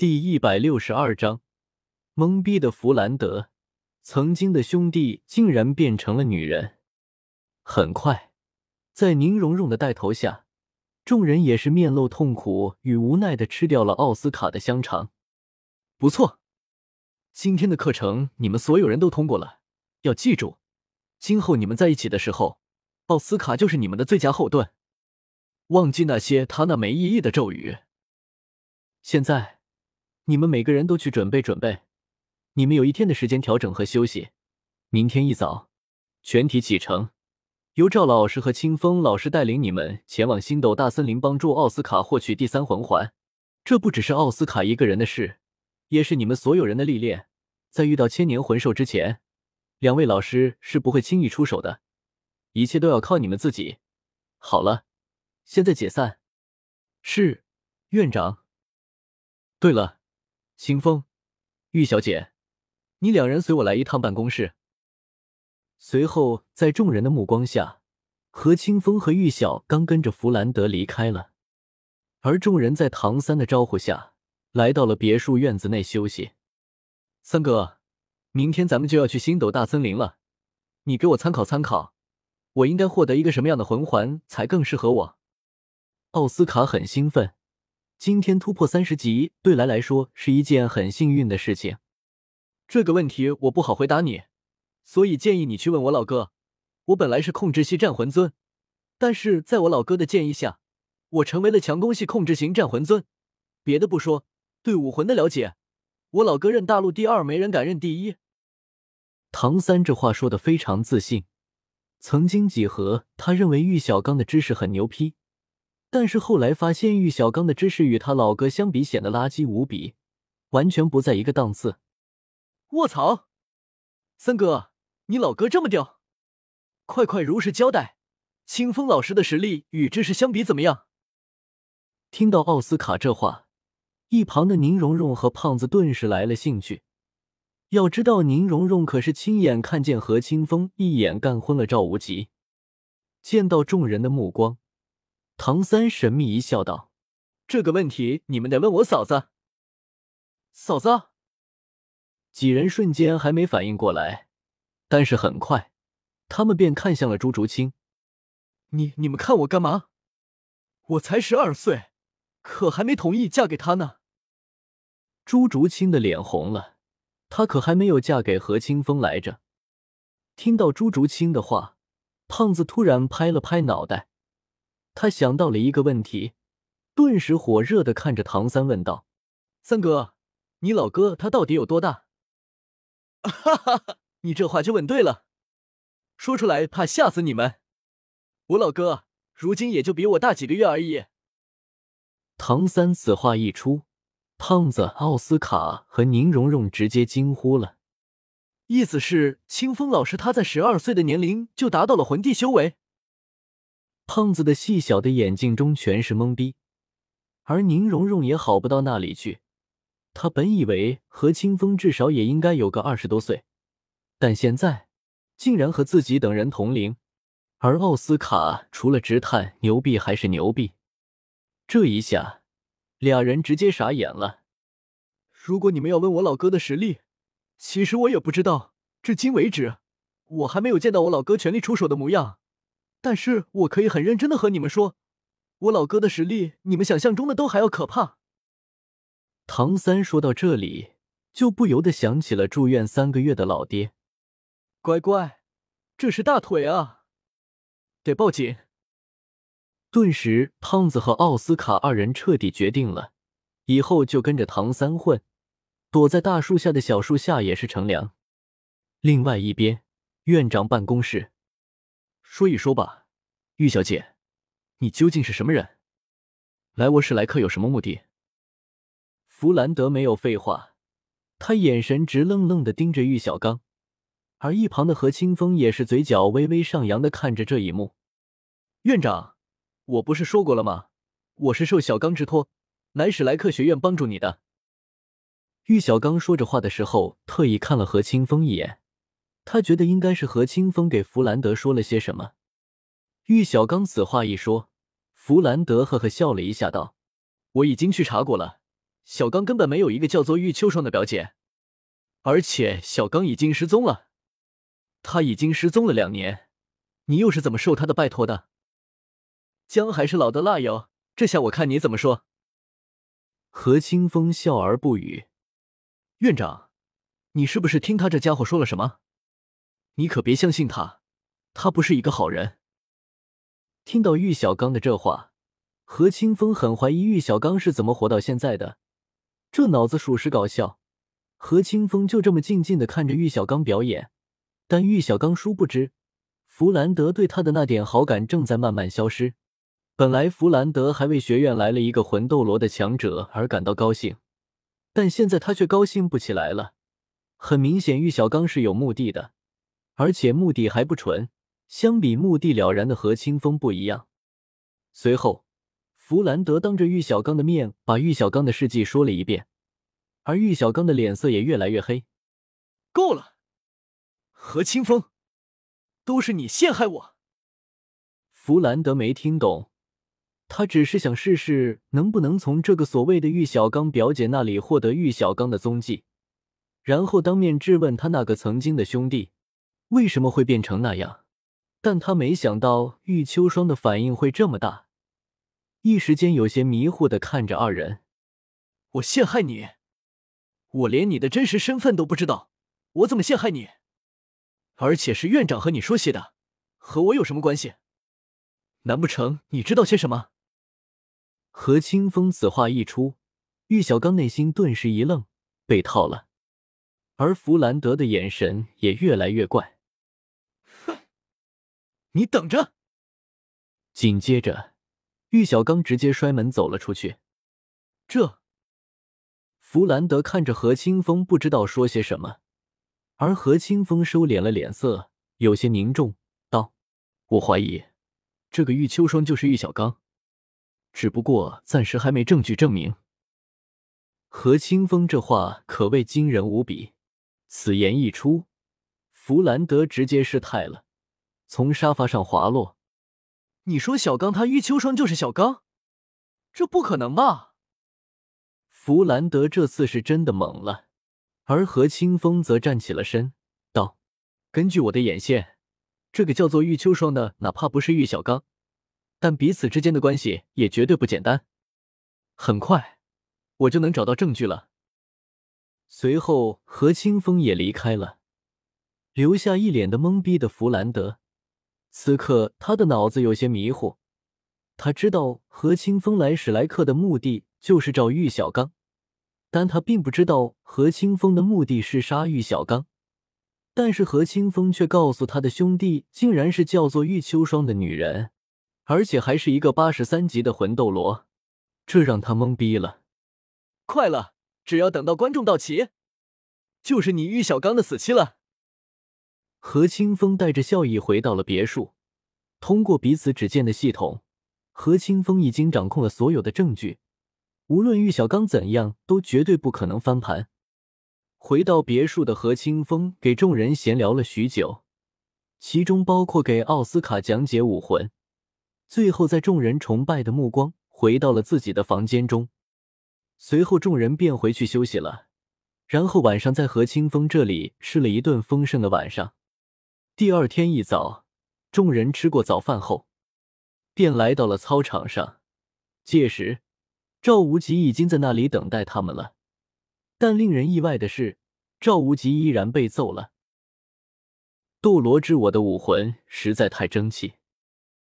第一百六十二章，懵逼的弗兰德，曾经的兄弟竟然变成了女人。很快，在宁荣荣的带头下，众人也是面露痛苦与无奈的吃掉了奥斯卡的香肠。不错，今天的课程你们所有人都通过了。要记住，今后你们在一起的时候，奥斯卡就是你们的最佳后盾。忘记那些他那没意义的咒语。现在。你们每个人都去准备准备，你们有一天的时间调整和休息。明天一早，全体启程，由赵老师和清风老师带领你们前往星斗大森林，帮助奥斯卡获取第三魂环。这不只是奥斯卡一个人的事，也是你们所有人的历练。在遇到千年魂兽之前，两位老师是不会轻易出手的，一切都要靠你们自己。好了，现在解散。是，院长。对了。清风，玉小姐，你两人随我来一趟办公室。随后，在众人的目光下，何清风和玉晓刚跟着弗兰德离开了。而众人在唐三的招呼下，来到了别墅院子内休息。三哥，明天咱们就要去星斗大森林了，你给我参考参考，我应该获得一个什么样的魂环才更适合我？奥斯卡很兴奋。今天突破三十级，对来来说是一件很幸运的事情。这个问题我不好回答你，所以建议你去问我老哥。我本来是控制系战魂尊，但是在我老哥的建议下，我成为了强攻系控制型战魂尊。别的不说，对武魂的了解，我老哥认大陆第二，没人敢认第一。唐三这话说的非常自信。曾经几何，他认为玉小刚的知识很牛批。但是后来发现，玉小刚的知识与他老哥相比显得垃圾无比，完全不在一个档次。卧槽，三哥，你老哥这么屌，快快如实交代，清风老师的实力与知识相比怎么样？听到奥斯卡这话，一旁的宁荣荣和胖子顿时来了兴趣。要知道，宁荣荣可是亲眼看见何清风一眼干昏了赵无极。见到众人的目光。唐三神秘一笑，道：“这个问题你们得问我嫂子。”嫂子，几人瞬间还没反应过来，但是很快，他们便看向了朱竹清。你你们看我干嘛？我才十二岁，可还没同意嫁给他呢。朱竹清的脸红了，她可还没有嫁给何清风来着。听到朱竹清的话，胖子突然拍了拍脑袋。他想到了一个问题，顿时火热的看着唐三问道：“三哥，你老哥他到底有多大？” 哈哈哈，你这话就问对了，说出来怕吓死你们。我老哥如今也就比我大几个月而已。唐三此话一出，胖子、奥斯卡和宁荣荣直接惊呼了，意思是清风老师他在十二岁的年龄就达到了魂帝修为。胖子的细小的眼睛中全是懵逼，而宁荣荣也好不到那里去。他本以为何清风至少也应该有个二十多岁，但现在竟然和自己等人同龄。而奥斯卡除了直叹牛逼还是牛逼，这一下俩人直接傻眼了。如果你们要问我老哥的实力，其实我也不知道。至今为止，我还没有见到我老哥全力出手的模样。但是我可以很认真的和你们说，我老哥的实力，你们想象中的都还要可怕。唐三说到这里，就不由得想起了住院三个月的老爹。乖乖，这是大腿啊，得报警。顿时，胖子和奥斯卡二人彻底决定了，以后就跟着唐三混，躲在大树下的小树下也是乘凉。另外一边，院长办公室。说一说吧，玉小姐，你究竟是什么人？来我史莱克有什么目的？弗兰德没有废话，他眼神直愣愣的盯着玉小刚，而一旁的何清风也是嘴角微微上扬的看着这一幕。院长，我不是说过了吗？我是受小刚之托，来史莱克学院帮助你的。玉小刚说着话的时候，特意看了何清风一眼。他觉得应该是何清风给弗兰德说了些什么。玉小刚此话一说，弗兰德呵呵笑了一下，道：“我已经去查过了，小刚根本没有一个叫做玉秋霜的表姐，而且小刚已经失踪了。他已经失踪了两年，你又是怎么受他的拜托的？姜还是老的辣哟，这下我看你怎么说。何清风笑而不语。院长，你是不是听他这家伙说了什么？你可别相信他，他不是一个好人。听到玉小刚的这话，何清风很怀疑玉小刚是怎么活到现在的，这脑子属实搞笑。何清风就这么静静的看着玉小刚表演。但玉小刚殊不知，弗兰德对他的那点好感正在慢慢消失。本来弗兰德还为学院来了一个魂斗罗的强者而感到高兴，但现在他却高兴不起来了。很明显，玉小刚是有目的的，而且目的还不纯。相比目的了然的何清风不一样。随后，弗兰德当着玉小刚的面把玉小刚的事迹说了一遍，而玉小刚的脸色也越来越黑。够了！何清风，都是你陷害我！弗兰德没听懂，他只是想试试能不能从这个所谓的玉小刚表姐那里获得玉小刚的踪迹，然后当面质问他那个曾经的兄弟为什么会变成那样。但他没想到玉秋霜的反应会这么大，一时间有些迷糊的看着二人。我陷害你？我连你的真实身份都不知道，我怎么陷害你？而且是院长和你说些的，和我有什么关系？难不成你知道些什么？何清风此话一出，玉小刚内心顿时一愣，被套了。而弗兰德的眼神也越来越怪。你等着！紧接着，玉小刚直接摔门走了出去。这，弗兰德看着何清风，不知道说些什么。而何清风收敛了脸色，有些凝重道：“我怀疑，这个玉秋霜就是玉小刚，只不过暂时还没证据证明。”何清风这话可谓惊人无比。此言一出，弗兰德直接失态了，从沙发上滑落。“你说小刚他玉秋霜就是小刚？这不可能吧？”弗兰德这次是真的懵了。而何清风则站起了身，道：“根据我的眼线，这个叫做玉秋霜的，哪怕不是玉小刚，但彼此之间的关系也绝对不简单。很快，我就能找到证据了。”随后，何清风也离开了，留下一脸的懵逼的弗兰德。此刻，他的脑子有些迷糊。他知道何清风来史莱克的目的就是找玉小刚。但他并不知道何清风的目的是杀玉小刚，但是何清风却告诉他的兄弟，竟然是叫做玉秋霜的女人，而且还是一个八十三级的魂斗罗，这让他懵逼了。快了，只要等到观众到齐，就是你玉小刚的死期了。何清风带着笑意回到了别墅，通过彼此只见的系统，何清风已经掌控了所有的证据。无论玉小刚怎样，都绝对不可能翻盘。回到别墅的何清风给众人闲聊了许久，其中包括给奥斯卡讲解武魂。最后，在众人崇拜的目光回到了自己的房间中，随后众人便回去休息了。然后晚上在何清风这里吃了一顿丰盛的晚上。第二天一早，众人吃过早饭后，便来到了操场上。届时。赵无极已经在那里等待他们了，但令人意外的是，赵无极依然被揍了。斗罗之我的武魂实在太争气。